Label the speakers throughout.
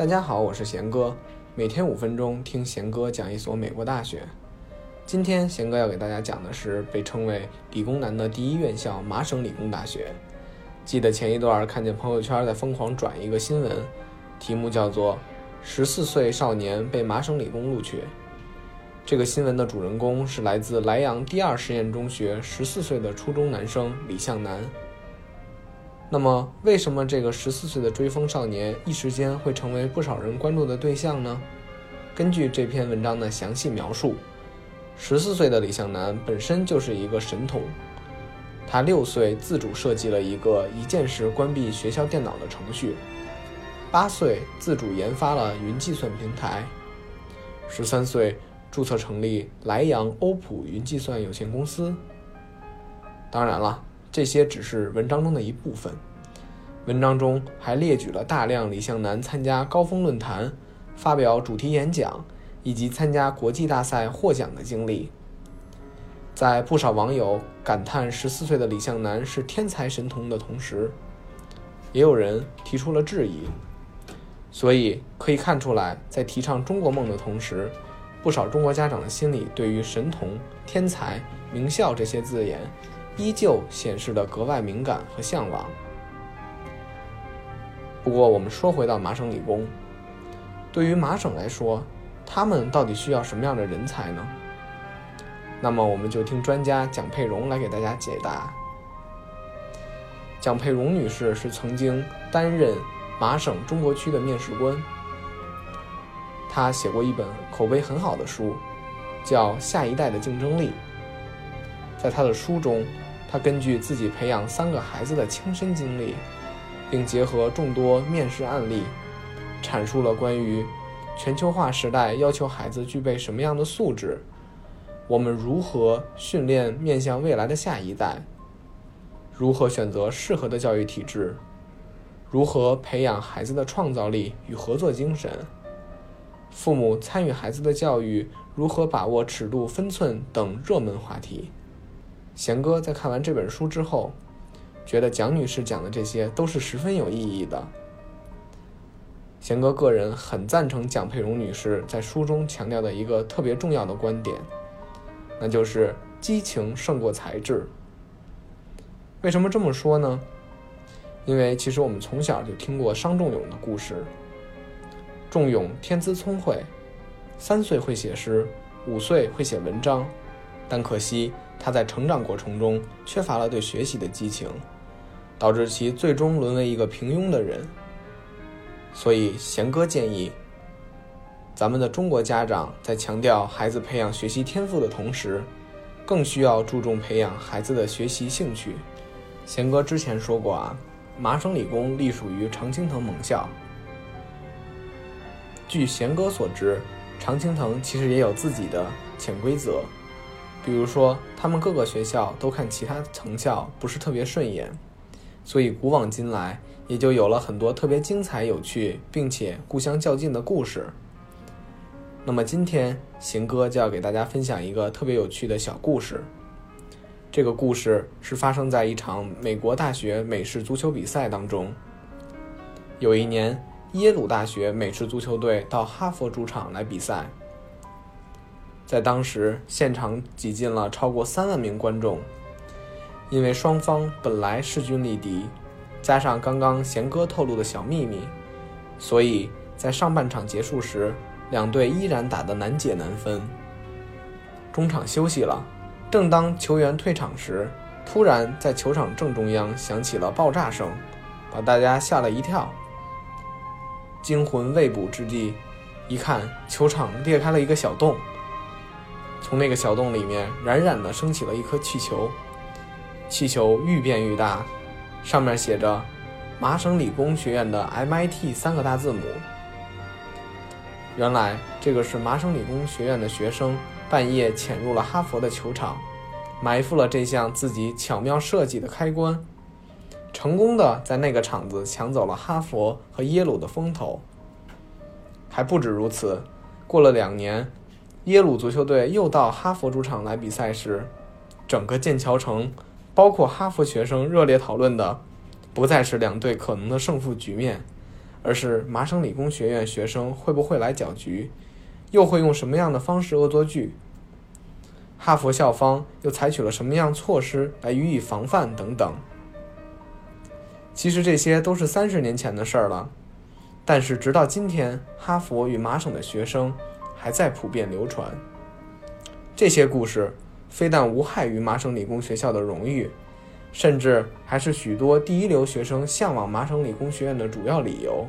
Speaker 1: 大家好，我是贤哥，每天五分钟听贤哥讲一所美国大学。今天贤哥要给大家讲的是被称为理工男的第一院校——麻省理工大学。记得前一段看见朋友圈在疯狂转一个新闻，题目叫做“十四岁少年被麻省理工录取”。这个新闻的主人公是来自莱阳第二实验中学十四岁的初中男生李向南。那么，为什么这个十四岁的追风少年一时间会成为不少人关注的对象呢？根据这篇文章的详细描述，十四岁的李向南本身就是一个神童。他六岁自主设计了一个一键式关闭学校电脑的程序，八岁自主研发了云计算平台，十三岁注册成立莱阳欧普云计算有限公司。当然了。这些只是文章中的一部分，文章中还列举了大量李向南参加高峰论坛、发表主题演讲以及参加国际大赛获奖的经历。在不少网友感叹十四岁的李向南是天才神童的同时，也有人提出了质疑。所以可以看出来，在提倡中国梦的同时，不少中国家长的心里对于神童、天才、名校这些字眼。依旧显示的格外敏感和向往。不过，我们说回到麻省理工，对于麻省来说，他们到底需要什么样的人才呢？那么，我们就听专家蒋佩蓉来给大家解答。蒋佩蓉女士是曾经担任麻省中国区的面试官，她写过一本口碑很好的书，叫《下一代的竞争力》。在她的书中，他根据自己培养三个孩子的亲身经历，并结合众多面试案例，阐述了关于全球化时代要求孩子具备什么样的素质，我们如何训练面向未来的下一代，如何选择适合的教育体制，如何培养孩子的创造力与合作精神，父母参与孩子的教育如何把握尺度分寸等热门话题。贤哥在看完这本书之后，觉得蒋女士讲的这些都是十分有意义的。贤哥个人很赞成蒋佩蓉女士在书中强调的一个特别重要的观点，那就是激情胜过才智。为什么这么说呢？因为其实我们从小就听过商仲永的故事。仲永天资聪慧，三岁会写诗，五岁会写文章，但可惜。他在成长过程中缺乏了对学习的激情，导致其最终沦为一个平庸的人。所以贤哥建议，咱们的中国家长在强调孩子培养学习天赋的同时，更需要注重培养孩子的学习兴趣。贤哥之前说过啊，麻省理工隶属于常青藤盟校。据贤哥所知，常青藤其实也有自己的潜规则。比如说，他们各个学校都看其他藤校不是特别顺眼，所以古往今来也就有了很多特别精彩、有趣，并且互相较劲的故事。那么今天行哥就要给大家分享一个特别有趣的小故事。这个故事是发生在一场美国大学美式足球比赛当中。有一年，耶鲁大学美式足球队到哈佛主场来比赛。在当时，现场挤进了超过三万名观众。因为双方本来势均力敌，加上刚刚贤哥透露的小秘密，所以在上半场结束时，两队依然打得难解难分。中场休息了，正当球员退场时，突然在球场正中央响起了爆炸声，把大家吓了一跳。惊魂未卜之际，一看球场裂开了一个小洞。从那个小洞里面冉冉地升起了一颗气球，气球愈变愈大，上面写着“麻省理工学院的 MIT” 三个大字母。原来这个是麻省理工学院的学生半夜潜入了哈佛的球场，埋伏了这项自己巧妙设计的开关，成功的在那个场子抢走了哈佛和耶鲁的风头。还不止如此，过了两年。耶鲁足球队又到哈佛主场来比赛时，整个剑桥城，包括哈佛学生热烈讨论的，不再是两队可能的胜负局面，而是麻省理工学院学生会不会来搅局，又会用什么样的方式恶作剧？哈佛校方又采取了什么样措施来予以防范等等？其实这些都是三十年前的事儿了，但是直到今天，哈佛与麻省的学生还在普遍流传。这些故事非但无害于麻省理工学校的荣誉，甚至还是许多第一流学生向往麻省理工学院的主要理由。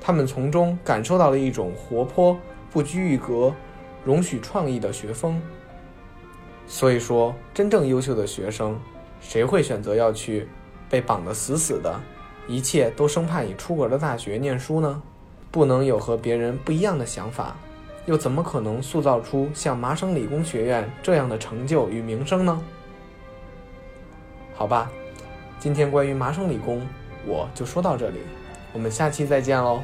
Speaker 1: 他们从中感受到了一种活泼、不拘一格、容许创意的学风。所以说，真正优秀的学生，谁会选择要去被绑得死死的，一切都生怕你出国的大学念书呢？不能有和别人不一样的想法，又怎么可能塑造出像麻省理工学院这样的成就与名声呢？好吧，今天关于麻省理工，我就说到这里，我们下期再见喽。